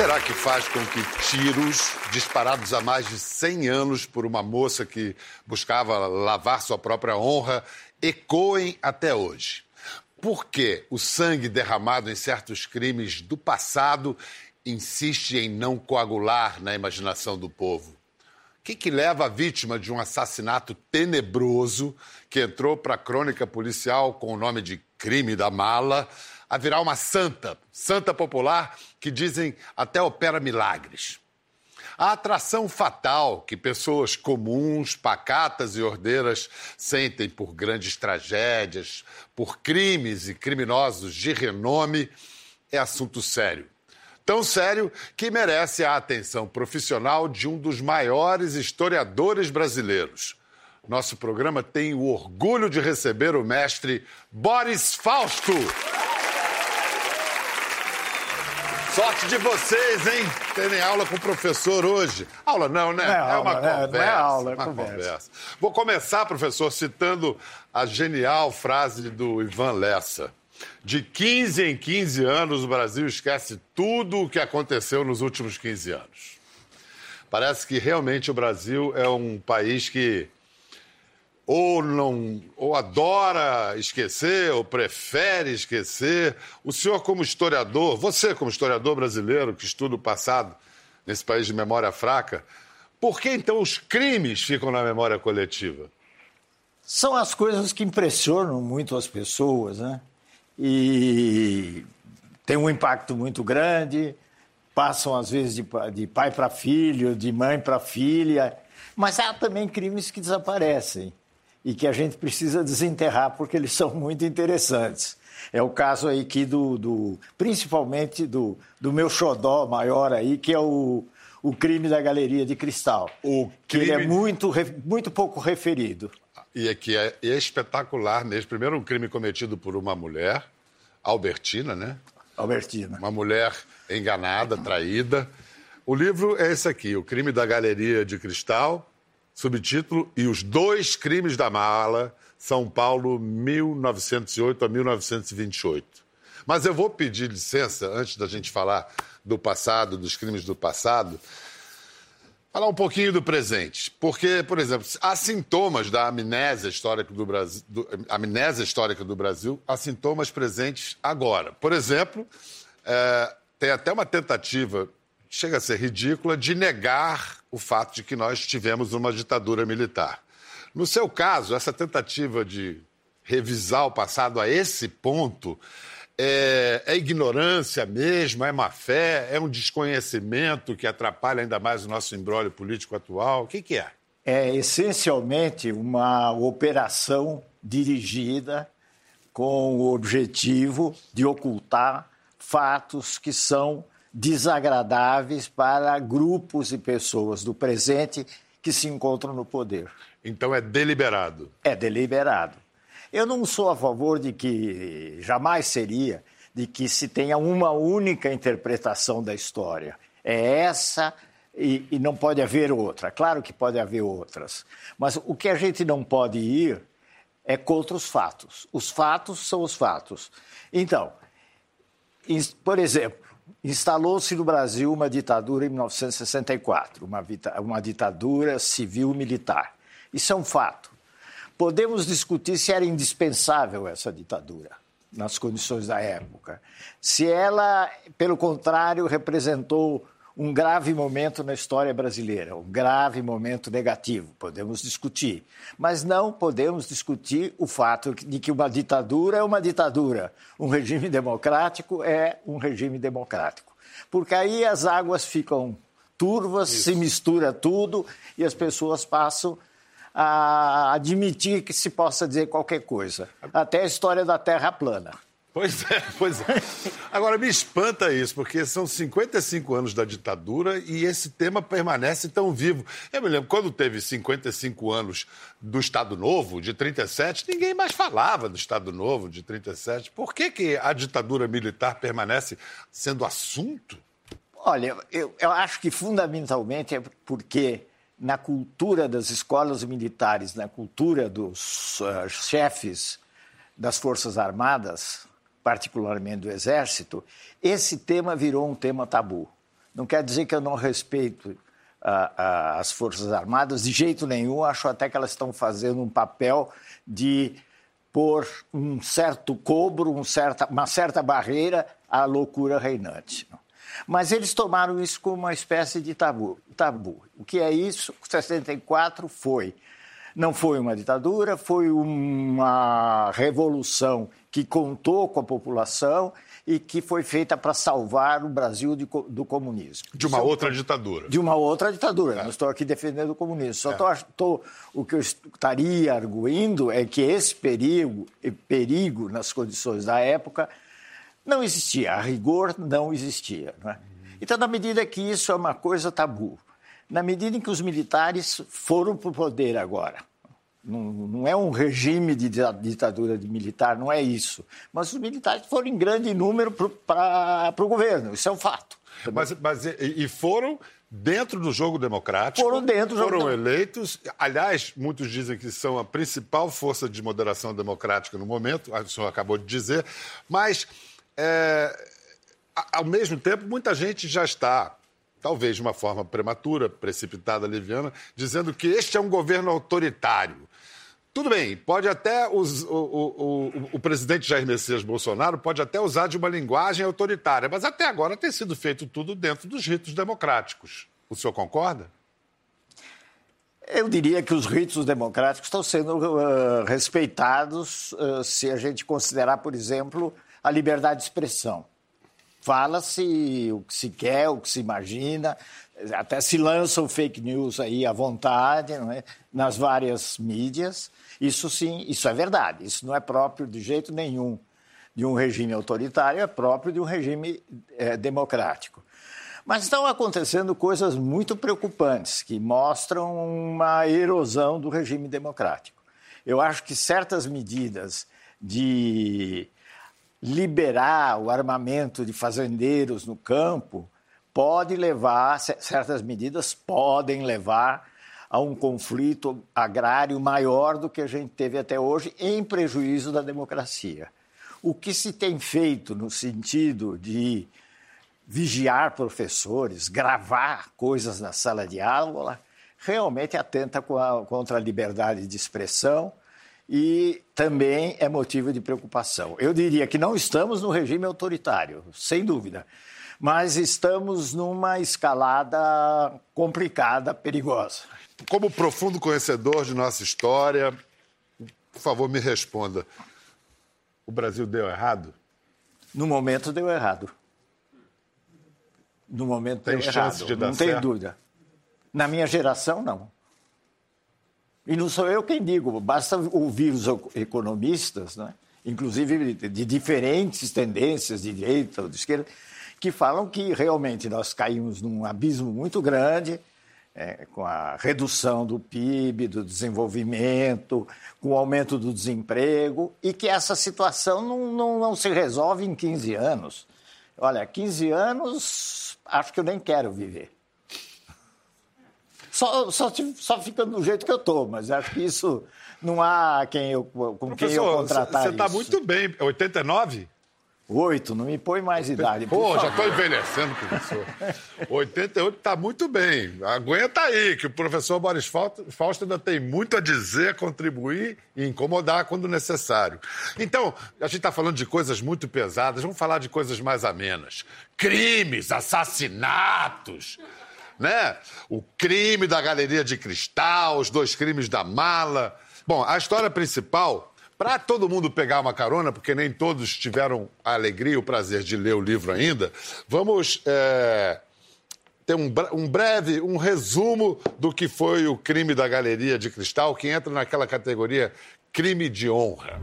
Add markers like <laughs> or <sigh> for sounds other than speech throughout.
será que faz com que tiros disparados há mais de 100 anos por uma moça que buscava lavar sua própria honra ecoem até hoje? Por que o sangue derramado em certos crimes do passado insiste em não coagular na imaginação do povo? O que, que leva a vítima de um assassinato tenebroso que entrou para a crônica policial com o nome de crime da mala a virar uma santa, santa popular que dizem até opera milagres? A atração fatal que pessoas comuns, pacatas e ordeiras sentem por grandes tragédias, por crimes e criminosos de renome, é assunto sério. Tão sério que merece a atenção profissional de um dos maiores historiadores brasileiros. Nosso programa tem o orgulho de receber o mestre Boris Fausto. Sorte de vocês, hein? Terem aula com o professor hoje. Aula não, né? Não é, é aula, uma conversa. Não é aula, é uma conversa. conversa. Vou começar, professor, citando a genial frase do Ivan Lessa. De 15 em 15 anos, o Brasil esquece tudo o que aconteceu nos últimos 15 anos. Parece que realmente o Brasil é um país que ou não ou adora esquecer ou prefere esquecer. O senhor como historiador, você como historiador brasileiro que estuda o passado nesse país de memória fraca, por que então os crimes ficam na memória coletiva? São as coisas que impressionam muito as pessoas, né? E tem um impacto muito grande, passam às vezes de, de pai para filho, de mãe para filha, mas há também crimes que desaparecem e que a gente precisa desenterrar porque eles são muito interessantes. É o caso aí que do, do principalmente do, do meu xodó maior aí, que é o, o crime da Galeria de Cristal. O que ele é crime- muito, muito pouco referido. E é que é, é espetacular mesmo. Primeiro, um crime cometido por uma mulher, Albertina, né? Albertina. Uma mulher enganada, traída. O livro é esse aqui, O Crime da Galeria de Cristal, subtítulo E os Dois Crimes da Mala, São Paulo, 1908 a 1928. Mas eu vou pedir licença, antes da gente falar do passado, dos crimes do passado, falar um pouquinho do presente. Porque, por exemplo, há sintomas da amnésia histórica do Brasil, do- amnésia histórica do Brasil, há sintomas presentes agora. Por exemplo, é, tem até uma tentativa, chega a ser ridícula, de negar o fato de que nós tivemos uma ditadura militar. No seu caso, essa tentativa de revisar o passado a esse ponto é, é ignorância mesmo, é má fé, é um desconhecimento que atrapalha ainda mais o nosso embrólio político atual? O que, que é? É essencialmente uma operação dirigida com o objetivo de ocultar fatos que são desagradáveis para grupos e pessoas do presente que se encontram no poder. Então é deliberado. É deliberado. Eu não sou a favor de que, jamais seria, de que se tenha uma única interpretação da história. É essa e, e não pode haver outra. Claro que pode haver outras. Mas o que a gente não pode ir é contra os fatos. Os fatos são os fatos. Então, por exemplo, instalou-se no Brasil uma ditadura em 1964, uma, uma ditadura civil-militar. Isso é um fato. Podemos discutir se era indispensável essa ditadura nas condições da época. Se ela, pelo contrário, representou um grave momento na história brasileira, um grave momento negativo, podemos discutir. Mas não podemos discutir o fato de que uma ditadura é uma ditadura, um regime democrático é um regime democrático. Porque aí as águas ficam turvas, se mistura tudo e as pessoas passam a admitir que se possa dizer qualquer coisa. Até a história da Terra plana. Pois é, pois é. Agora, me espanta isso, porque são 55 anos da ditadura e esse tema permanece tão vivo. Eu me lembro, quando teve 55 anos do Estado Novo, de 37, ninguém mais falava do Estado Novo, de 37. Por que, que a ditadura militar permanece sendo assunto? Olha, eu, eu acho que fundamentalmente é porque na cultura das escolas militares, na cultura dos uh, chefes das Forças Armadas, particularmente do Exército, esse tema virou um tema tabu. Não quer dizer que eu não respeito as Forças Armadas, de jeito nenhum. Acho até que elas estão fazendo um papel de pôr um certo cobro, um certa, uma certa barreira à loucura reinante. Mas eles tomaram isso como uma espécie de tabu. tabu. O que é isso? 64 foi. Não foi uma ditadura, foi uma revolução que contou com a população e que foi feita para salvar o Brasil de, do comunismo. De uma outra ditadura. De uma outra ditadura. É. Não estou aqui defendendo o comunismo. Só é. tô, o que eu estaria arguindo é que esse perigo, perigo nas condições da época não existia. A rigor não existia. É? Então, na medida que isso é uma coisa tabu, na medida em que os militares foram para o poder agora, não, não, é um regime de ditadura de militar, não é isso. Mas os militares foram em grande número para o governo, isso é um fato. Mas, mas e foram dentro do jogo democrático. Foram dentro do jogo Foram eleitos. Aliás, muitos dizem que são a principal força de moderação democrática no momento, o senhor acabou de dizer. Mas, é, ao mesmo tempo, muita gente já está talvez de uma forma prematura, precipitada, liviana, dizendo que este é um governo autoritário. Tudo bem, pode até o, o, o, o, presidente Jair Messias Bolsonaro pode até usar de uma linguagem autoritária, mas até agora tem sido feito tudo dentro dos ritos democráticos. O senhor concorda? Eu diria que os ritos democráticos estão sendo uh, respeitados uh, se a gente considerar, por exemplo, a liberdade de expressão. Fala-se o que se quer, o que se imagina, até se lançam fake news aí à vontade, é? nas várias mídias. Isso sim, isso é verdade. Isso não é próprio de jeito nenhum de um regime autoritário, é próprio de um regime é, democrático. Mas estão acontecendo coisas muito preocupantes que mostram uma erosão do regime democrático. Eu acho que certas medidas de liberar o armamento de fazendeiros no campo pode levar, certas medidas podem levar a um conflito agrário maior do que a gente teve até hoje, em prejuízo da democracia. O que se tem feito no sentido de vigiar professores, gravar coisas na sala de aula, realmente atenta contra a liberdade de expressão e também é motivo de preocupação. Eu diria que não estamos no regime autoritário, sem dúvida mas estamos numa escalada complicada, perigosa. Como profundo conhecedor de nossa história, por favor, me responda. O Brasil deu errado? No momento deu errado. No momento tem deu chance errado. de dar não certo? tem dúvida. Na minha geração, não. E não sou eu quem digo, basta ouvir os economistas, né? inclusive de diferentes tendências, de direita ou de esquerda, que falam que realmente nós caímos num abismo muito grande, é, com a redução do PIB, do desenvolvimento, com o aumento do desemprego, e que essa situação não, não, não se resolve em 15 anos. Olha, 15 anos, acho que eu nem quero viver. Só, só, só ficando do jeito que eu estou, mas acho que isso não há quem eu, com Professor, quem eu contratar Você está muito bem. 89? Oito, não me põe mais idade. Pô, já estou envelhecendo, professor. <laughs> 88 está muito bem. Aguenta aí, que o professor Boris Fausto ainda tem muito a dizer, contribuir e incomodar quando necessário. Então, a gente está falando de coisas muito pesadas, vamos falar de coisas mais amenas. Crimes, assassinatos, né? O crime da Galeria de Cristal, os dois crimes da mala. Bom, a história principal para todo mundo pegar uma carona, porque nem todos tiveram a alegria e o prazer de ler o livro ainda, vamos é, ter um, um, breve, um resumo do que foi o crime da Galeria de Cristal, que entra naquela categoria crime de honra.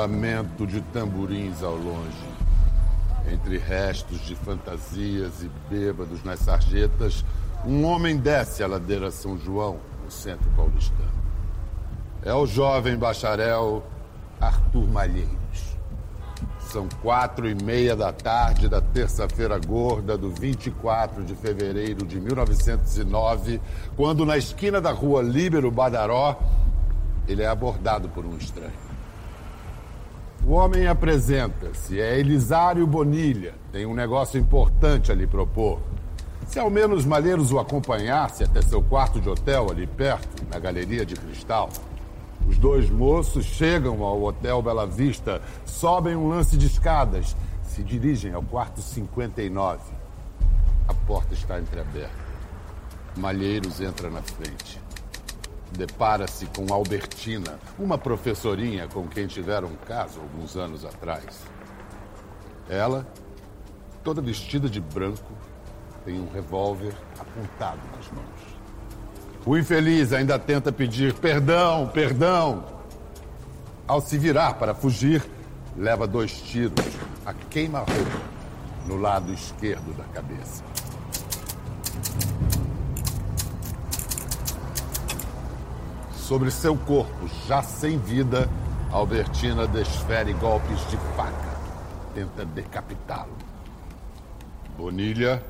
Lamento de tamborins ao longe entre restos de fantasias e bêbados nas sarjetas, um homem desce a ladeira São João, no centro paulistano. É o jovem bacharel Arthur Malheiros. São quatro e meia da tarde da terça-feira gorda do 24 de fevereiro de 1909, quando na esquina da rua Líbero Badaró, ele é abordado por um estranho. O homem apresenta-se, é Elisário Bonilha. Tem um negócio importante a lhe propor. Se ao menos Malheiros o acompanhasse até seu quarto de hotel ali perto, na Galeria de Cristal. Os dois moços chegam ao Hotel Bela Vista, sobem um lance de escadas, se dirigem ao quarto 59. A porta está entreaberta. Malheiros entra na frente depara-se com Albertina, uma professorinha com quem tiveram um caso alguns anos atrás. Ela, toda vestida de branco, tem um revólver apontado nas mãos. O infeliz ainda tenta pedir perdão, perdão. Ao se virar para fugir, leva dois tiros a queima-roupa no lado esquerdo da cabeça. Sobre seu corpo, já sem vida, Albertina desfere golpes de faca. Tenta decapitá-lo. Bonilha,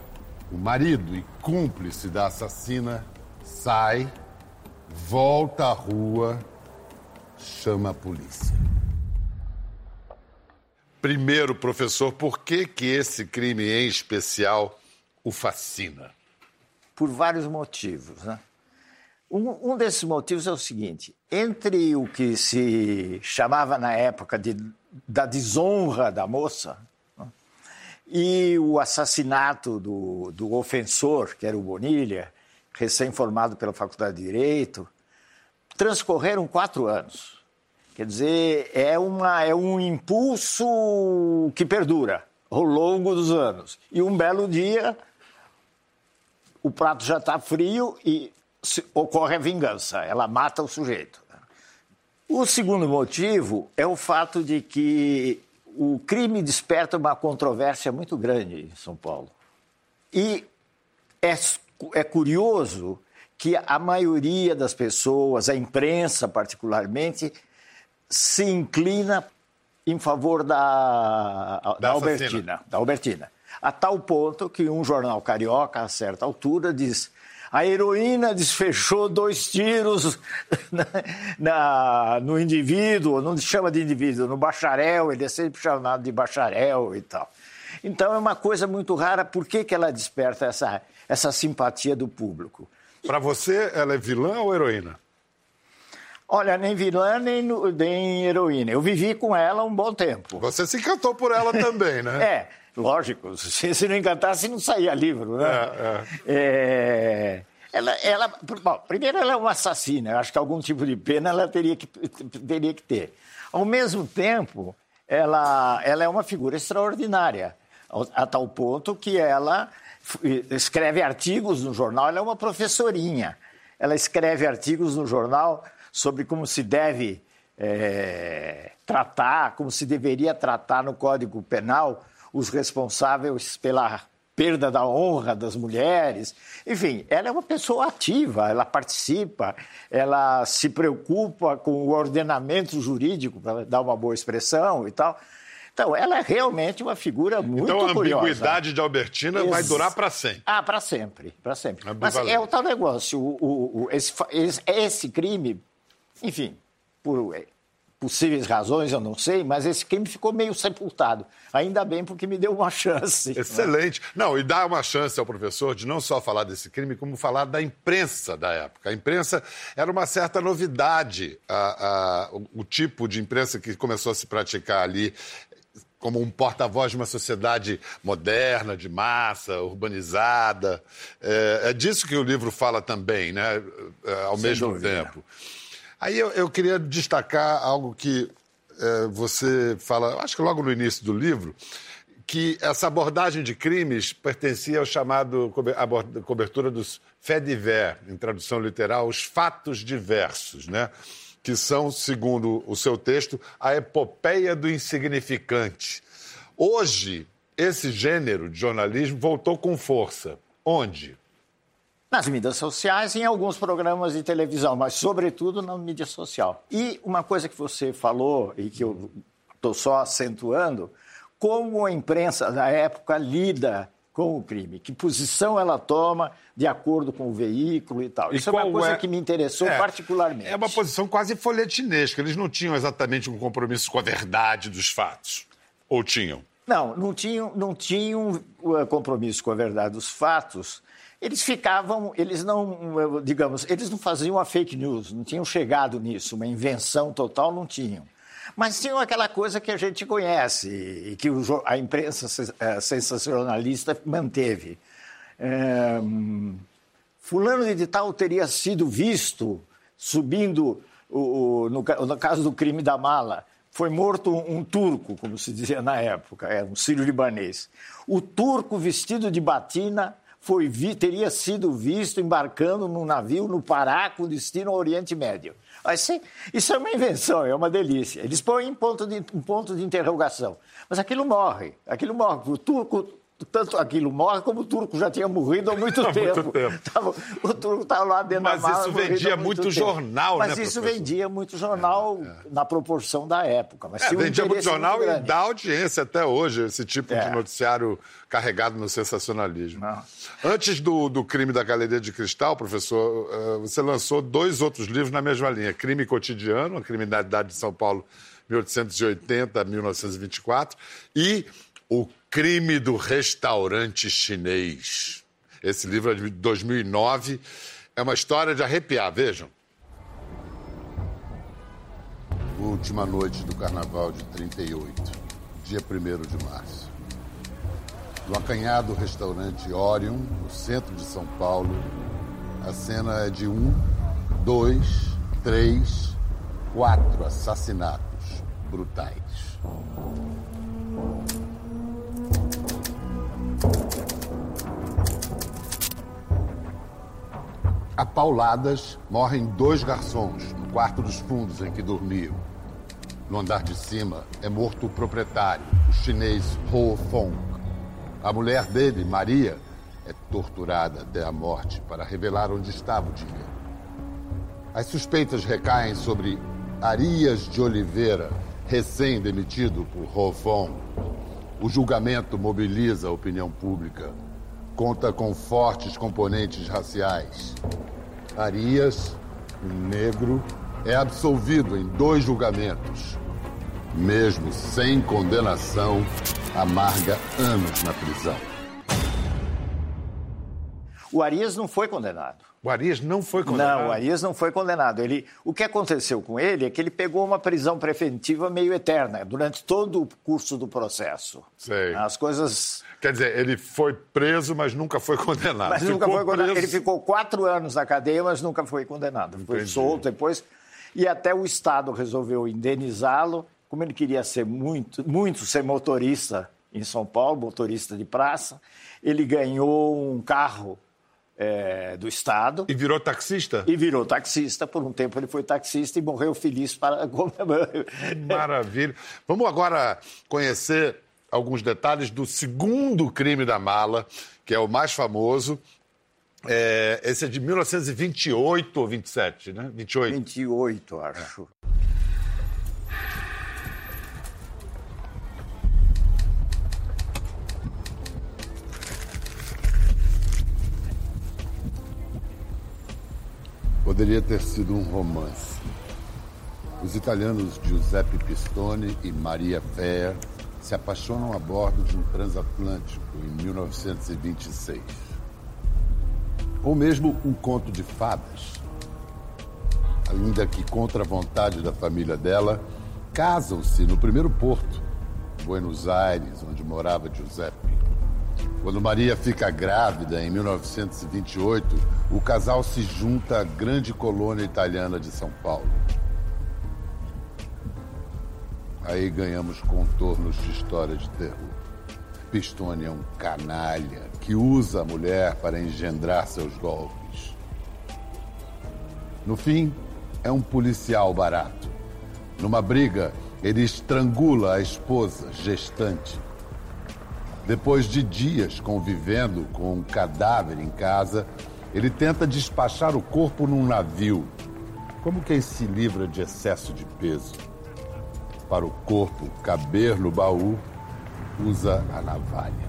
o marido e cúmplice da assassina, sai, volta à rua, chama a polícia. Primeiro, professor, por que, que esse crime em especial o fascina? Por vários motivos, né? Um, um, desses motivos é o seguinte: entre o que se chamava na época de, da desonra da moça né, e o assassinato do, do ofensor, que era o Bonilha, recém-formado pela Faculdade de Direito, transcorreram quatro anos. Quer dizer, é, uma, é um impulso que perdura ao longo dos anos. E um belo dia, o prato já está frio e ocorre a vingança, ela mata o sujeito. O segundo motivo é o fato de que o crime desperta uma controvérsia muito grande em São Paulo. E é, é curioso que a maioria das pessoas, a imprensa particularmente, se inclina em favor da, da, da Albertina, da Albertina. A tal ponto que um jornal carioca, a certa altura, diz a heroína desfechou dois tiros <laughs> na, na, no indivíduo, não chama de indivíduo, no bacharel, ele é sempre chamado de bacharel e tal. Então é uma coisa muito rara, por que, que ela desperta essa, essa simpatia do público? Para você, ela é vilã ou heroína? Olha, nem vilã, nem, nem heroína. Eu vivi com ela um bom tempo. Você se encantou por ela também, né? <laughs> é, lógico. <laughs> Se, se não encantasse, não saía livro, né? É, é. Ela, ela, bom, primeiro, ela é uma assassina. Eu acho que algum tipo de pena ela teria que, teria que ter. Ao mesmo tempo, ela, ela é uma figura extraordinária, a tal ponto que ela escreve artigos no jornal. Ela é uma professorinha. Ela escreve artigos no jornal sobre como se deve é, tratar, como se deveria tratar no Código Penal os responsáveis pela perda da honra das mulheres. Enfim, ela é uma pessoa ativa, ela participa, ela se preocupa com o ordenamento jurídico, para dar uma boa expressão e tal. Então, ela é realmente uma figura muito curiosa. Então, a curiosa. ambiguidade de Albertina Ex vai durar para sempre. Ah, para sempre, para sempre. Mas é o tal negócio, o, o, o, esse, esse crime, enfim, por possíveis razões, eu não sei, mas esse crime ficou meio sepultado. Ainda bem, porque me deu uma <laughs> chance. Excelente. Né? Não, e dá uma chance ao professor de não só falar desse crime, como falar da imprensa da época. A imprensa era uma certa novidade, a, a, o, o tipo de imprensa que começou a se praticar ali como um porta-voz de uma sociedade moderna, de massa, urbanizada. É, é, disso que o livro fala também, né? É, ao Sem mesmo dúvida. tempo. Aí eu, eu queria destacar algo que é, você fala, acho que logo no início do livro, que essa abordagem de crimes pertencia ao chamado cobertura dos faits divers, em tradução literal, os fatos diversos, né? que são, segundo o seu texto, a epopeia do insignificante. Hoje, esse gênero de jornalismo voltou com força. Onde? Nas mídias sociais em alguns programas de televisão, mas sobretudo na mídia social. E uma coisa que você falou e que eu estou só acentuando, como a imprensa da época lida com o crime, que posição ela toma de acordo com o veículo e tal. E Isso é uma coisa é... que me interessou é, particularmente. É uma posição quase folhetinesca. Eles não tinham exatamente um compromisso com a verdade dos fatos. Ou tinham? Não, não tinham, não tinham uh, compromisso com a verdade dos fatos. Eles ficavam, eles não, digamos, eles não faziam a fake news, não tinham chegado nisso, uma invenção total não tinham. Mas tinham aquela coisa que a gente conhece e que a imprensa eh, sensacionalista manteve. É, fulano de tal teria sido visto subindo, o, o, no, no, caso do crime da mala, foi morto um, turco, como se dizia na época, era um sírio-libanês. O turco vestido de batina foi, teria sido visto embarcando num navio no Pará com destino ao Oriente Médio. Assim, isso é uma invenção, é uma delícia. Eles põem em ponto de, um ponto de interrogação. Mas aquilo morre, aquilo morre. O turco tanto aquilo morre como o turco já tinha morrido há muito <laughs> há tempo. Muito tempo. <laughs> Tava, o turco estava lá dentro Mas da mala. Mas isso vendia muito, muito jornal, Mas né? Mas isso vendia muito jornal é, é. na proporção da época. Mas é, vendia muito jornal muito e dá audiência até hoje, esse tipo de é. noticiário carregado no sensacionalismo. Não. Antes do, do crime da Galeria de Cristal, professor, eh, você lançou dois outros livros na mesma linha: Crime Cotidiano, a Criminalidade de São Paulo, 1880 a 1924, e O Crime do Restaurante Chinês. Esse livro é de 2009. É uma história de arrepiar, vejam. Última noite do carnaval de 38, dia 1 de março. No acanhado restaurante Orion, no centro de São Paulo, a cena é de um, dois, três, quatro assassinatos brutais. A pauladas morrem dois garçons no quarto dos fundos em que dormiam. No andar de cima é morto o proprietário, o chinês Ho Fong. A mulher dele, Maria, é torturada até a morte para revelar onde estava o dinheiro. As suspeitas recaem sobre Arias de Oliveira, recém-demitido por Ho Fong. O julgamento mobiliza a opinião pública conta com fortes componentes raciais. Arias, um negro, é absolvido em dois julgamentos. Mesmo sem condenação, amarga anos na prisão. O Arias não foi condenado. O Arias não foi condenado? Não, o Arias não foi condenado. Ele, o que aconteceu com ele é que ele pegou uma prisão preventiva meio eterna durante todo o curso do processo. Sei. As coisas Quer dizer, ele foi preso, mas nunca foi condenado. Mas ficou nunca foi condenado. Preso... Ele ficou quatro anos na cadeia, mas nunca foi condenado. Foi Entendi. solto depois. E até o Estado resolveu indenizá-lo. Como ele queria ser muito, muito ser motorista em São Paulo, motorista de praça, ele ganhou um carro é, do Estado. E virou taxista? E virou taxista. Por um tempo ele foi taxista e morreu feliz para. <laughs> Maravilha. Vamos agora conhecer alguns detalhes do segundo crime da mala, que é o mais famoso. É, esse é de 1928 ou 27, né? 28. 28, acho. É. Poderia ter sido um romance. Os italianos Giuseppe Pistone e Maria Fer se apaixonam a bordo de um transatlântico em 1926. Ou mesmo um conto de fadas. Ainda que contra a vontade da família dela, casam-se no primeiro porto, Buenos Aires, onde morava Giuseppe. Quando Maria fica grávida, em 1928, o casal se junta à grande colônia italiana de São Paulo. Aí ganhamos contornos de história de terror. Pistone é um canalha que usa a mulher para engendrar seus golpes. No fim, é um policial barato. Numa briga, ele estrangula a esposa gestante. Depois de dias convivendo com um cadáver em casa, ele tenta despachar o corpo num navio. Como quem se livra de excesso de peso? para o corpo caber no baú, usa a navalha.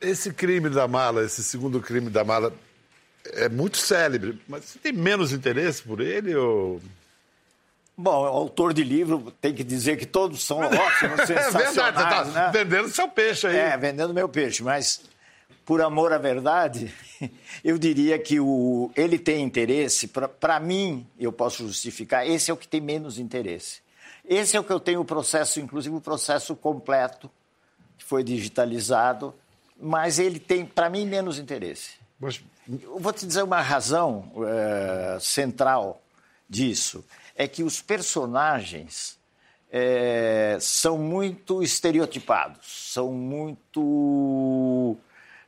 Esse crime da mala, esse segundo crime da mala, é muito célebre, mas você tem menos interesse por ele ou... Bom, autor de livro tem que dizer que todos são <laughs> ótimos, sensacionais, É verdade, você tá né? vendendo seu peixe aí. É, vendendo meu peixe, mas por amor à verdade, <laughs> eu diria que o, ele tem interesse, para mim, eu posso justificar, esse é o que tem menos interesse. Esse é o que eu tenho o processo, inclusive o processo completo, que foi digitalizado, mas ele tem, para mim, menos interesse. Mas Eu vou te dizer uma razão eh, central disso. É que os personagens eh, são muito estereotipados, são muito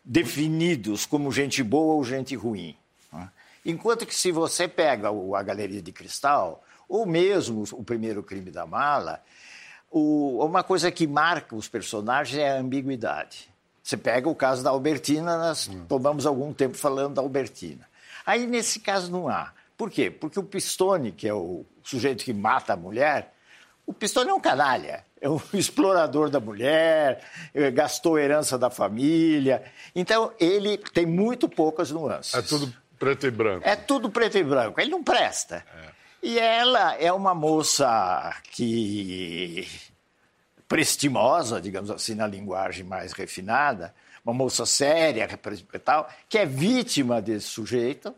definidos como gente boa ou gente ruim. né? Enquanto que se você pega a Galeria de Cristal, ou mesmo o primeiro crime da mala, o- uma coisa que marca os personagens é a ambiguidade. Você pega o caso da Albertina, nós tomamos algum tempo falando da Albertina. Aí, nesse caso, não há. Por quê? Porque o Pistone, que é o sujeito que mata a mulher, o Pistone é um canalha, é um <laughs> explorador da mulher, eh, gastou a herança da família. Então, ele tem muito poucas nuances. é tudo preto e branco. É tudo preto e branco. Ele não presta. E ela é uma moça que prestimosa, digamos assim, na linguagem mais refinada, uma moça séria e tal, que é vítima desse sujeito.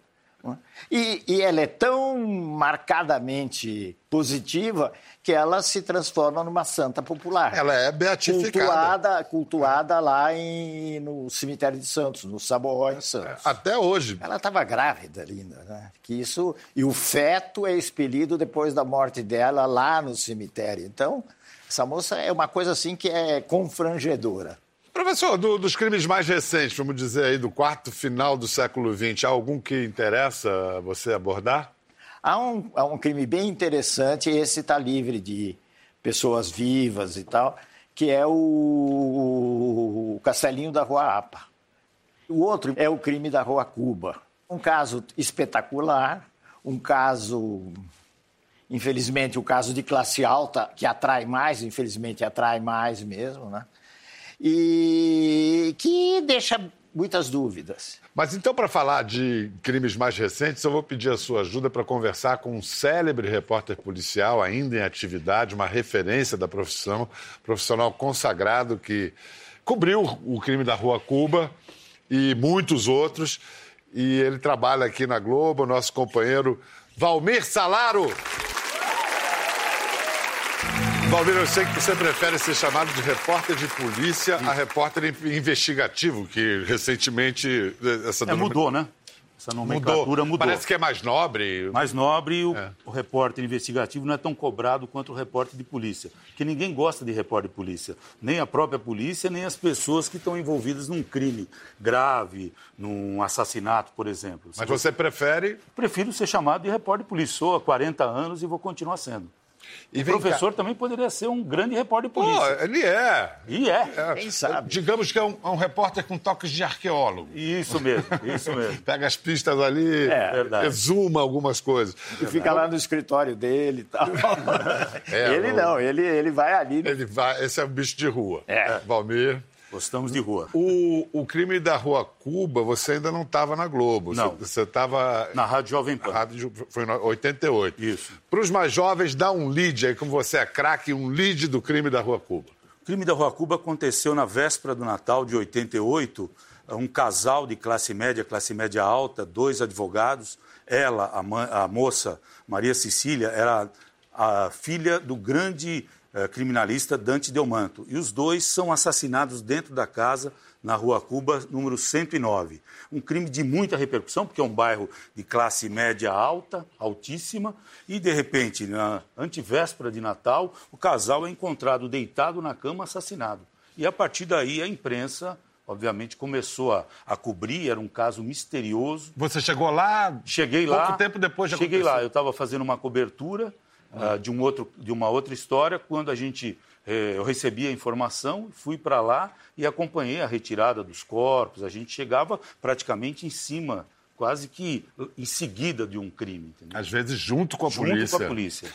E, e ela é tão marcadamente positiva que ela se transforma numa santa popular. Ela é beatificada. Cultuada, cultuada lá em, no cemitério de Santos, no Saboró, em Santos. Até hoje. Ela estava grávida, linda, né? Que isso e o feto é expelido depois da morte dela lá no cemitério. Então, essa moça é uma coisa assim que é confrangedora. Professor, do- dos crimes mais recentes, vamos dizer aí, do quarto final do século XX, há algum que interessa você abordar? Há um, há um crime bem interessante, esse está livre de pessoas vivas e tal, que é o, o Castelinho da Rua Apa. O outro é o crime da Rua Cuba. Um caso espetacular, um caso, infelizmente, o caso de classe alta, que atrai mais, infelizmente atrai mais mesmo, né? E que deixa muitas dúvidas. Mas então, para falar de crimes mais recentes, eu vou pedir a sua ajuda para conversar com um célebre repórter policial, ainda em atividade, uma referência da profissão, profissional consagrado que cobriu o crime da Rua Cuba e muitos outros. E ele trabalha aqui na Globo, nosso companheiro Valmir Salaro. Valmir, eu sei que você prefere ser chamado de repórter de polícia a repórter in- investigativo, que recentemente eh, essa É, denome- mudou, né? Essa nomenclatura mudou. Parece que é mais nobre. Mais nobre, o, É. o repórter investigativo não é tão cobrado quanto o repórter de polícia. Porque ninguém gosta de repórter de polícia. Nem a própria polícia, nem as pessoas que estão envolvidas num crime grave, num assassinato, por exemplo. Mas você prefere. Prefiro ser chamado de repórter de polícia. Sou há 40 anos e vou continuar sendo. E o professor também poderia ser um grande repórter de Pô, polícia. ele é. E é. É, Quem sabe? Digamos que é um, é um repórter com toques de arqueólogo. Isso mesmo, isso mesmo. <laughs> Pega as pistas ali, É, exuma algumas coisas. E fica lá no escritório dele e tal. <laughs> É, ele não, ele, ele vai ali. Ele vai, esse é um bicho de rua. É. Valmir. Gostamos de rua. O, o crime da Rua Cuba, você ainda não estava na Globo. Não. Você estava. Na Rádio Jovem Pan. Rádio foi em 88. Isso. Para os mais jovens, dá um lead aí, como você é craque, um lead do crime da Rua Cuba. O crime da Rua Cuba aconteceu na véspera do Natal de 88. Um casal de classe média, classe média alta, dois advogados. Ela, a, a moça Maria Cecília, era a filha do grande criminalista Dante Delmanto. E os dois são assassinados dentro da casa na Rua Cuba, número 109. Um crime de muita repercussão, porque é um bairro de classe média alta, altíssima, e de repente, na antivéspera de Natal, o casal é encontrado deitado na cama, assassinado. E a partir daí a imprensa, obviamente, começou a, a cobrir, era um caso misterioso. Você chegou lá. Cheguei lá. Pouco tempo depois de Cheguei acontecer. lá, eu estava fazendo uma cobertura ah, de, um outro, de uma outra história. Quando a gente, eh, eu recebi a informação, fui para lá e acompanhei a retirada dos corpos. A gente chegava praticamente em cima quase que em seguida de um crime. Entendeu? Às vezes junto com a junto polícia. Com a polícia.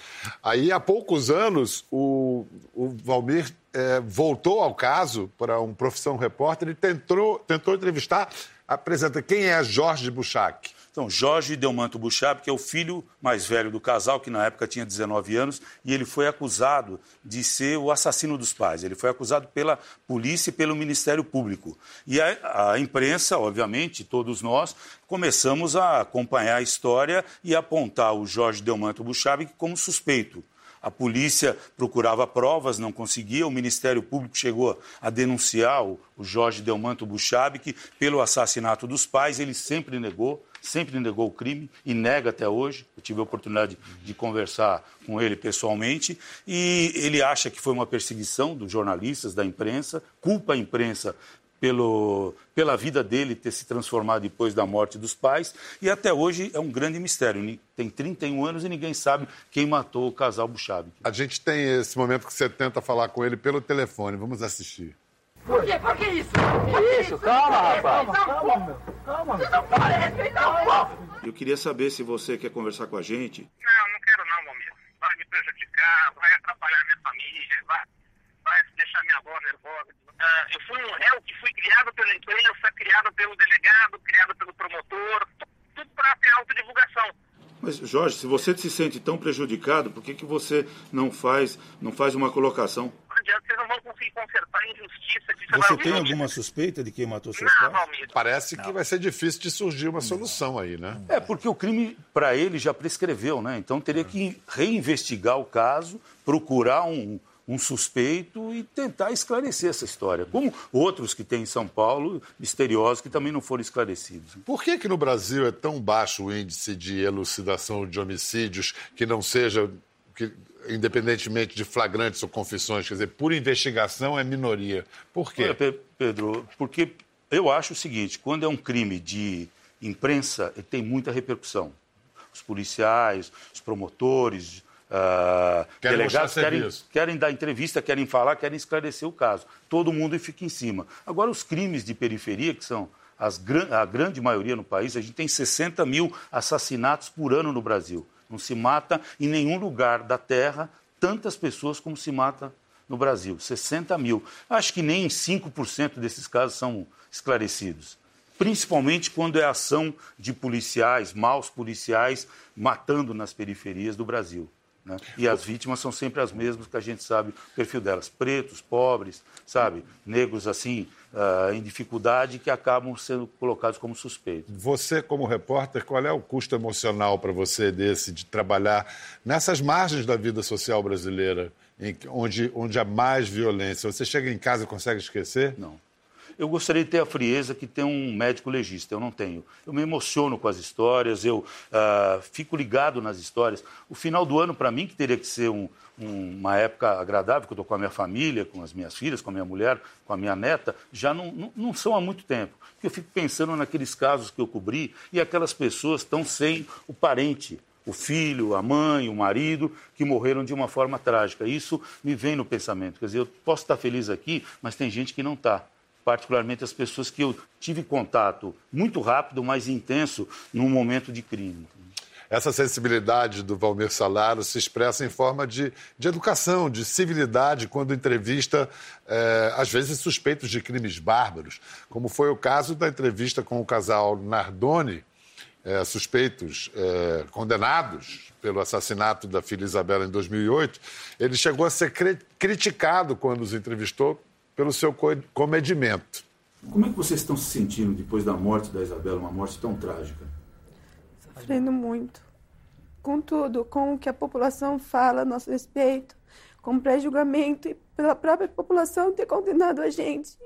Aí, há poucos anos, o, o Valmir é, voltou ao caso para um Profissão Repórter e tentou, tentou entrevistar, apresenta quem é Jorge Buchac. Então, Jorge Delmanto Buchab, que é o filho mais velho do casal, que na época tinha 19 anos, e ele foi acusado de ser o assassino dos pais. Ele foi acusado pela polícia e pelo Ministério Público. E a, a imprensa, obviamente, todos nós, começamos a acompanhar a história e apontar o Jorge Delmanto Buchab como suspeito. A polícia procurava provas, não conseguia. O Ministério Público chegou a denunciar o, Jorge Delmanto Buchab, que pelo assassinato dos pais ele sempre negou sempre negou o crime e nega até hoje. Eu tive a oportunidade de conversar com ele pessoalmente e ele acha que foi uma perseguição dos jornalistas, da imprensa, culpa a imprensa pelo, pela vida dele ter se transformado depois da morte dos pais. E até hoje é um grande mistério. Tem 31 anos e ninguém sabe quem matou o casal Buchab. A gente tem esse momento que você tenta falar com ele pelo telefone. Vamos assistir. Por quê? Por que isso? Que isso? Calma, rapaz. Calma, calma. Você não pode respeitar o povo. Eu queria saber se você quer conversar com a gente. Não, não quero não, meu amigo. Vai me prejudicar, vai atrapalhar minha família, vai, vai deixar minha avó nervosa. Ah, eu fui um réu que fui criado pela imprensa, criado pelo delegado, criado pelo promotor, tudo para ter autodivulgação. Mas, Jorge, se você se sente tão prejudicado, por que, que você não faz, não faz uma colocação? Vocês não vão conseguir consertar a injustiça. Você tem alguma suspeita de quem matou seus não, pais? Parece que vai ser difícil de surgir uma solução aí, né? É, porque o crime, para ele, já prescreveu, né? Então teria que reinvestigar o caso, procurar um, um suspeito e tentar esclarecer essa história, como outros que tem em São Paulo, misteriosos, que também não foram esclarecidos. Por que, que no Brasil é tão baixo o índice de elucidação de homicídios que não seja, que, independentemente de flagrantes ou confissões, quer dizer, por investigação é minoria? Por quê? Olha, Pedro, porque eu acho o seguinte, quando é um crime de imprensa, ele tem muita repercussão. Os policiais, os promotores, Uh, querem delegados querem, querem, dar entrevista, querem falar, querem esclarecer o caso. Todo mundo fica em cima. Agora, os crimes de periferia, que são as, a grande maioria no país, a gente tem 60 mil assassinatos por ano no Brasil. Não se mata em nenhum lugar da terra tantas pessoas como se mata no Brasil. 60 mil. Acho que nem 5% desses casos são esclarecidos principalmente quando é ação de policiais, maus policiais, matando nas periferias do Brasil. Né? E as vítimas são sempre as mesmas que a gente sabe o perfil delas: pretos, pobres, sabe? Negros assim, uh, em dificuldade, que acabam sendo colocados como suspeitos. Você, como repórter, qual é o custo emocional para você desse de trabalhar nessas margens da vida social brasileira, em, onde, onde há mais violência? Você chega em casa e consegue esquecer? Não. Eu gostaria de ter a frieza que tem um médico legista, eu não tenho. Eu me emociono com as histórias, eu uh, fico ligado nas histórias. O final do ano, para mim, que teria que ser um, um, uma época agradável, que eu estou com a minha família, com as minhas filhas, com a minha mulher, com a minha neta, já não, não, não são há muito tempo. Porque eu fico pensando naqueles casos que eu cobri e aquelas pessoas estão sem o parente, o filho, a mãe, o marido, que morreram de uma forma trágica. Isso me vem no pensamento. Quer dizer, eu posso estar feliz aqui, mas tem gente que não está particularmente as pessoas que eu tive contato muito rápido, mais intenso, num momento de crime. Essa sensibilidade do Valmir Salaro se expressa em forma de, de educação, de civilidade, quando entrevista, eh, às vezes, suspeitos de crimes bárbaros, como foi o caso da entrevista com o casal Nardoni, eh, suspeitos eh, condenados pelo assassinato da filha Isabela em 2008. Ele chegou a ser criticado quando os entrevistou pelo seu comedimento. Como é que vocês estão se sentindo depois da morte da Isabela, uma morte tão trágica? Sofrendo muito. Com tudo, com o que a população fala a nosso respeito, com pré-julgamento e pela própria população ter condenado a gente,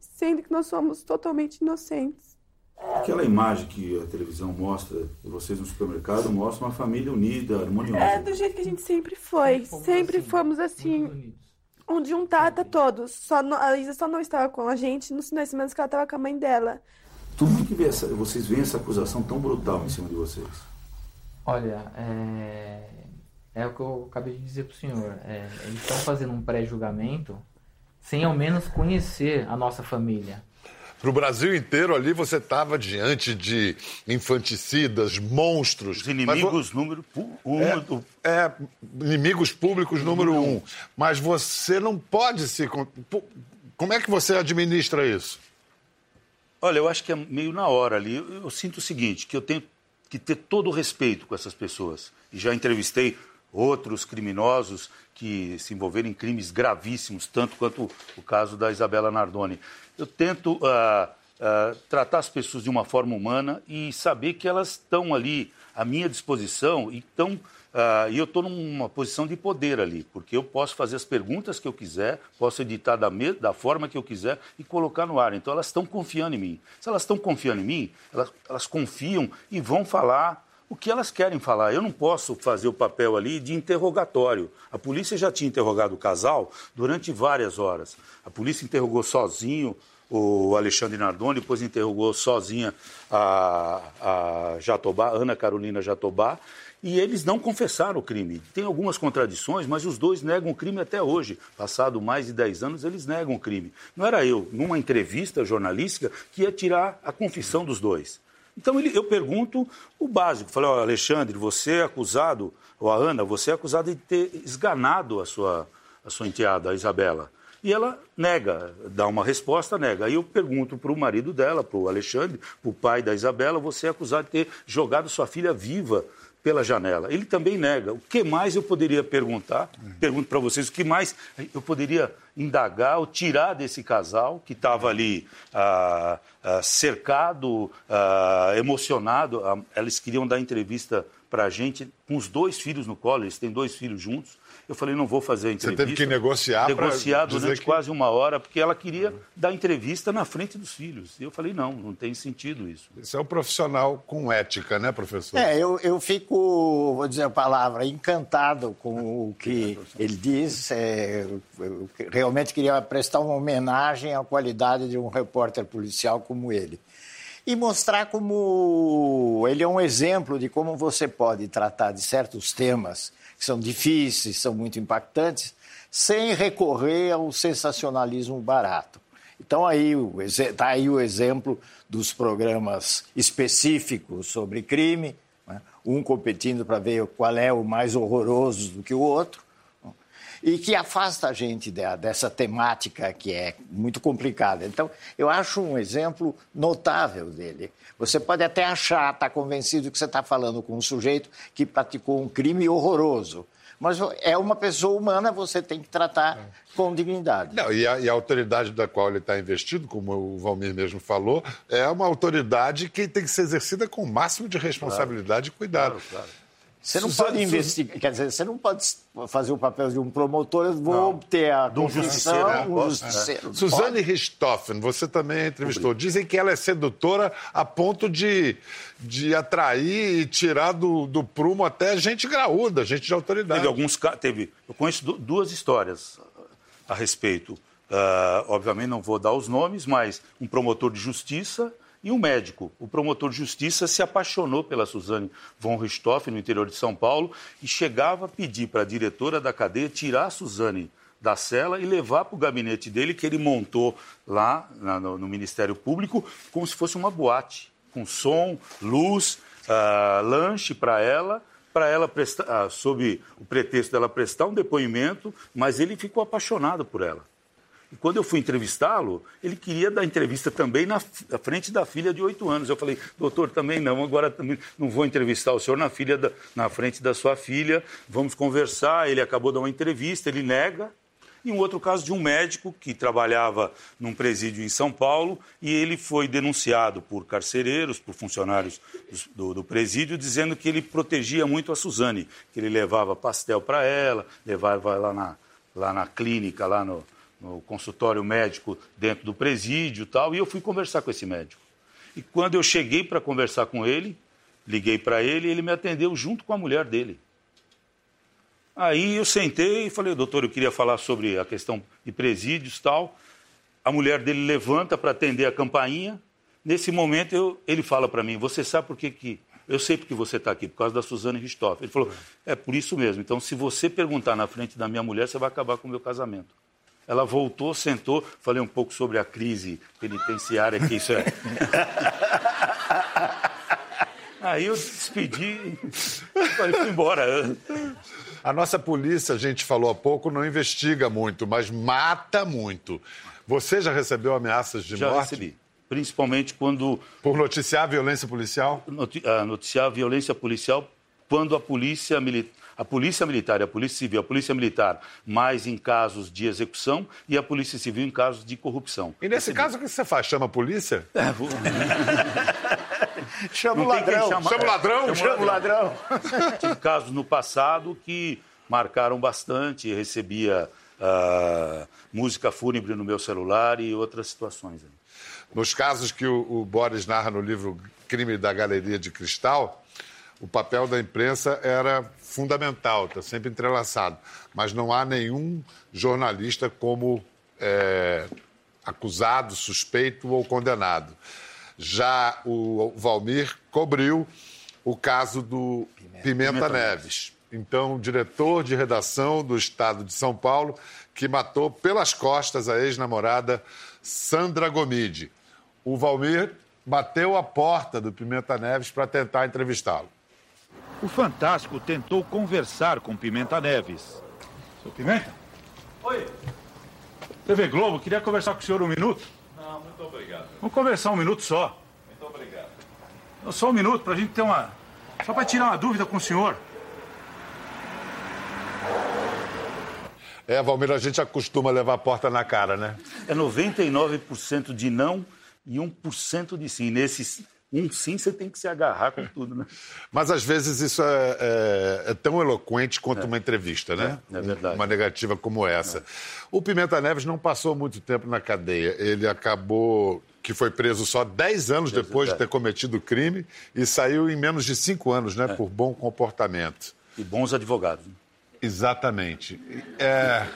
sendo que nós somos totalmente inocentes. Aquela imagem que a televisão mostra de vocês no supermercado mostra uma família unida, harmoniosa. É do jeito que a gente sempre foi. Sempre assim, fomos assim onde um tata todos. Só não, a Isa só não estava com a gente nos finais de semana que ela estava com a mãe dela. Tudo que essa, vocês veem essa acusação tão brutal em cima de vocês? Olha, é, é o que eu acabei de dizer para o senhor. É, eles estão fazendo um pré-julgamento sem ao menos conhecer a nossa família. Para o Brasil inteiro ali você estava diante de infanticidas, monstros. Os inimigos Mas, número um. É, é, inimigos públicos número, número um. um. Mas você não pode se. Como é que você administra isso? Olha, eu acho que é meio na hora ali. Eu, eu sinto o seguinte, que eu tenho que ter todo o respeito com essas pessoas. E já entrevistei outros criminosos que se envolveram em crimes gravíssimos, tanto quanto o caso da Isabela Nardoni. Eu tento uh, uh, tratar as pessoas de uma forma humana e saber que elas estão ali à minha disposição e estão Uh, e eu estou numa posição de poder ali, porque eu posso fazer as perguntas que eu quiser, posso editar da, da forma que eu quiser e colocar no ar. Então elas estão confiando em mim. Se elas estão confiando em mim, elas, elas confiam e vão falar o que elas querem falar. Eu não posso fazer o papel ali de interrogatório. A polícia já tinha interrogado o casal durante várias horas. A polícia interrogou sozinho o Alexandre Nardoni, depois interrogou sozinha a, a Jatobá, Ana Carolina Jatobá, e eles não confessaram o crime. Tem algumas contradições, mas os dois negam o crime até hoje. Passado mais de 10 anos, eles negam o crime. Não era eu, numa entrevista jornalística, que ia tirar a confissão dos dois. Então ele, eu pergunto o básico. Falei, oh, Alexandre, você é acusado, ou a Ana, você é acusado de ter esganado a sua, a sua enteada, a Isabela. E ela nega, dá uma resposta, nega. Aí eu pergunto para o marido dela, para o Alexandre, para o pai da Isabela, você é acusado de ter jogado sua filha viva pela janela. Ele também nega. O que mais eu poderia perguntar? Pergunto para vocês, o que mais eu poderia indagar ou tirar desse casal que estava ali ah, ah, cercado, ah, emocionado? Ah, eles queriam dar entrevista para a gente com os dois filhos no colo, eles têm dois filhos juntos. Eu falei, não vou fazer a entrevista. Você teve que negociar Negociar durante que... quase uma hora, porque ela queria dar entrevista na frente dos filhos. E eu falei, não, não tem sentido isso. Isso é um profissional com ética, né, professor? É, eu, eu fico, vou dizer a palavra, encantado com o que ele diz. É, eu realmente queria prestar uma homenagem à qualidade de um repórter policial como ele e mostrar como ele é um exemplo de como você pode tratar de certos temas que são difíceis, são muito impactantes, sem recorrer ao sensacionalismo barato. Então, aí está aí o exemplo dos programas específicos sobre crime, né? um competindo para ver qual é o mais horroroso do que o outro, e que afasta a gente dessa temática que é muito complicada. Então, eu acho um exemplo notável dele. Você pode até achar, estar tá convencido que você está falando com um sujeito que praticou um crime horroroso. Mas é uma pessoa humana, você tem que tratar com dignidade. Não, e, a, e, a, autoridade da qual ele está investido, como o Valmir mesmo falou, é uma autoridade que tem que ser exercida com o máximo de responsabilidade claro. e cuidado. Claro, claro. Você não pode investigar, quer dizer, você não pode fazer o papel de um promotor, eu vou não. ter a um justiceiro. Né? Um justiceiro. É. Suzane Richthofen, você também entrevistou. Dizem que ela é sedutora a ponto de, de atrair e tirar do, do prumo até gente graúda, gente de autoridade. Teve alguns teve Eu conheço duas histórias a respeito. Uh, obviamente não vou dar os nomes, mas um promotor de justiça e um médico, o promotor de justiça, se apaixonou pela Suzane von Richthofen, no interior de São Paulo, e chegava a pedir para a diretora da cadeia tirar a Suzane da cela e levar para o gabinete dele, que ele montou lá na, no, no, Ministério Público, como se fosse uma boate, com som, luz, uh, lanche para ela, para ela prestar, uh, sob o pretexto dela prestar um depoimento, mas ele ficou apaixonado por ela. E quando eu fui entrevistá-lo, ele queria dar entrevista também na, na frente da filha de oito anos. Eu falei, doutor, também não, agora também não vou entrevistar o senhor na, filha da, na frente da sua filha, vamos conversar. Ele acabou de dar uma entrevista, ele nega. E um outro caso de um médico que trabalhava num presídio em São Paulo e ele foi denunciado por carcereiros, por funcionários do, do presídio, dizendo que ele protegia muito a Suzane, que ele levava pastel para ela, levava lá na, lá na clínica, lá no, no consultório médico dentro do presídio e tal, e eu fui conversar com esse médico. E quando eu cheguei para conversar com ele, liguei para ele ele me atendeu junto com a mulher dele. Aí eu sentei e falei, doutor, eu queria falar sobre a questão de presídios e tal. A mulher dele levanta para atender a campainha. Nesse momento eu, ele fala para mim, você sabe por que, que eu sei porque você está aqui, por causa da Suzane Ristoff. Ele falou, é por isso mesmo. Então, se você perguntar na frente da minha mulher, você vai acabar com o meu casamento. Ela voltou, sentou, falei um pouco sobre a crise penitenciária, que isso é. <laughs> Aí eu despedi e falei, fui embora. A nossa polícia, a gente falou há pouco, não investiga muito, mas mata muito. Você já recebeu ameaças de Já morte? recebi. Principalmente quando Por noticiar a violência policial? ah, noticiar violência policial quando a polícia militar. A polícia militar e a polícia civil, a polícia militar mais em casos de execução e a polícia civil em casos de corrupção. E nesse caso, o que você faz? Chama a polícia? <laughs> É, vou- <laughs> Chama o ladrão. chamar. Chama o ladrão? Chama o ladrão. Tive casos no passado que marcaram bastante, recebia ah, música fúnebre no meu celular e outras situações. aí. Nos casos que o, o Boris narra no livro Crime da Galeria de Cristal, o papel da imprensa era fundamental, está sempre entrelaçado. Mas não há nenhum jornalista como é, acusado, suspeito ou condenado. Já o Valmir cobriu o caso do Pimenta, Neves. Então, diretor de redação do Estado de São Paulo, que matou pelas costas a ex-namorada Sandra Gomide. O Valmir bateu a porta do Pimenta Neves para tentar entrevistá-lo. O Fantástico tentou conversar com Pimenta Neves. Seu Pimenta? Oi. TV Globo, queria conversar com o senhor um minuto. Não, muito obrigado. Vamos conversar um minuto só. Muito obrigado. Só um minuto pra gente ter uma. Só pra tirar uma dúvida com o senhor. É, Valmir, a gente acostuma levar a porta na cara, né? É 99% de não e 1% de sim. Nesses um sim, você tem que se agarrar com tudo, né? Mas às vezes isso é, é- é tão eloquente quanto uma entrevista, né? É, é verdade. Uma negativa como essa. O Pimenta Neves não passou muito tempo na cadeia. Ele acabou que foi preso só 10 anos depois de ter cometido o crime e saiu em menos de 5 anos, né? Por bom comportamento. E bons advogados. Exatamente. É,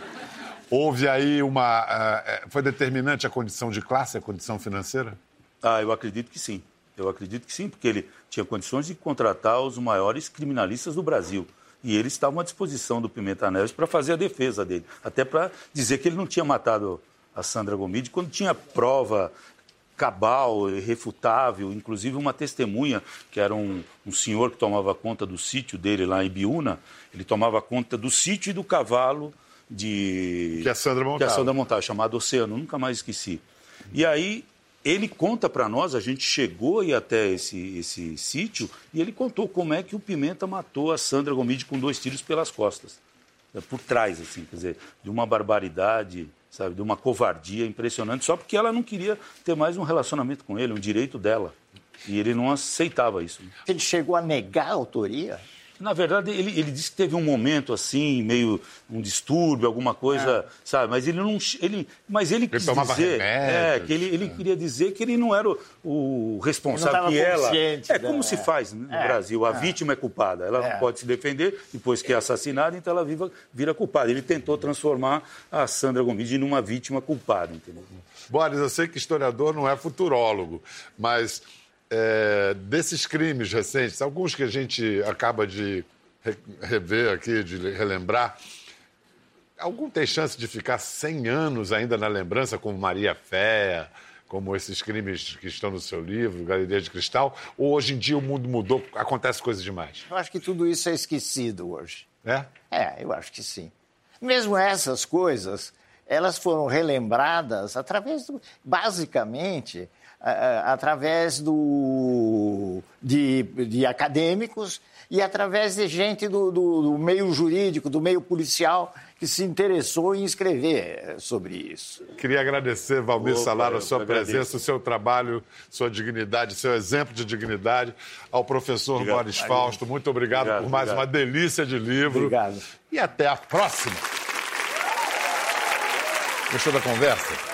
houve aí uma. é, foi determinante a condição de classe, a condição financeira? Ah, eu acredito que sim. Eu acredito que sim, porque ele tinha condições de contratar os maiores criminalistas do Brasil. E eles estavam à disposição do Pimenta Neves para fazer a defesa dele. Até para dizer que ele não tinha matado a Sandra Gomide quando tinha prova cabal, irrefutável, inclusive uma testemunha, que era um, um senhor que tomava conta do sítio dele lá em Biúna, ele tomava conta do sítio e do cavalo de... Que a Sandra Que a montava. Sandra montava, chamado Oceano, nunca mais esqueci. E aí ele conta para nós, a gente chegou aí até esse, esse sítio, e ele contou como é que o Pimenta matou a Sandra Gomide com dois tiros pelas costas. É, Por trás, assim, quer dizer, de uma barbaridade, sabe, de uma covardia impressionante, só porque ela não queria ter mais um relacionamento com ele, um direito dela. E ele não aceitava isso. Ele chegou a negar a autoria? Na verdade, ele, ele disse que teve um momento assim, meio um distúrbio, alguma coisa, sabe? Mas ele não. Ele, mas ele quis tomava dizer. É, remédios, que ele, ele queria dizer que ele não era o, o responsável, Ele que ela. É como se faz né, no É, Brasil. A é. vítima é culpada. Ela É. não pode se defender depois que é assassinada, então ela viva, vira culpada. Ele tentou transformar a Sandra Gomide numa vítima culpada, entendeu? Boris, eu sei que historiador não é futurólogo, mas é, desses crimes recentes, alguns que a gente acaba de re- rever aqui, de relembrar, algum tem chance de ficar 100 anos ainda na lembrança, como Maria Fé, como esses crimes que estão no seu livro, Galeria de Cristal? Ou hoje em dia o mundo mudou, acontece coisas demais? Eu acho que tudo isso é esquecido hoje. É? É, eu acho que sim. Mesmo essas coisas, elas foram relembradas através do, basicamente, através do, de, de acadêmicos e através de gente do, do- do meio jurídico, do meio policial, que se interessou em escrever eh, sobre isso. Queria agradecer, Valmir Salara, a sua presença, o seu trabalho, sua dignidade, seu exemplo de dignidade. Ao professor Obrigado. Boris Fausto, muito obrigado, Obrigado, por mais obrigado. uma delícia de livro. Obrigado. E até a próxima. Gostou da conversa?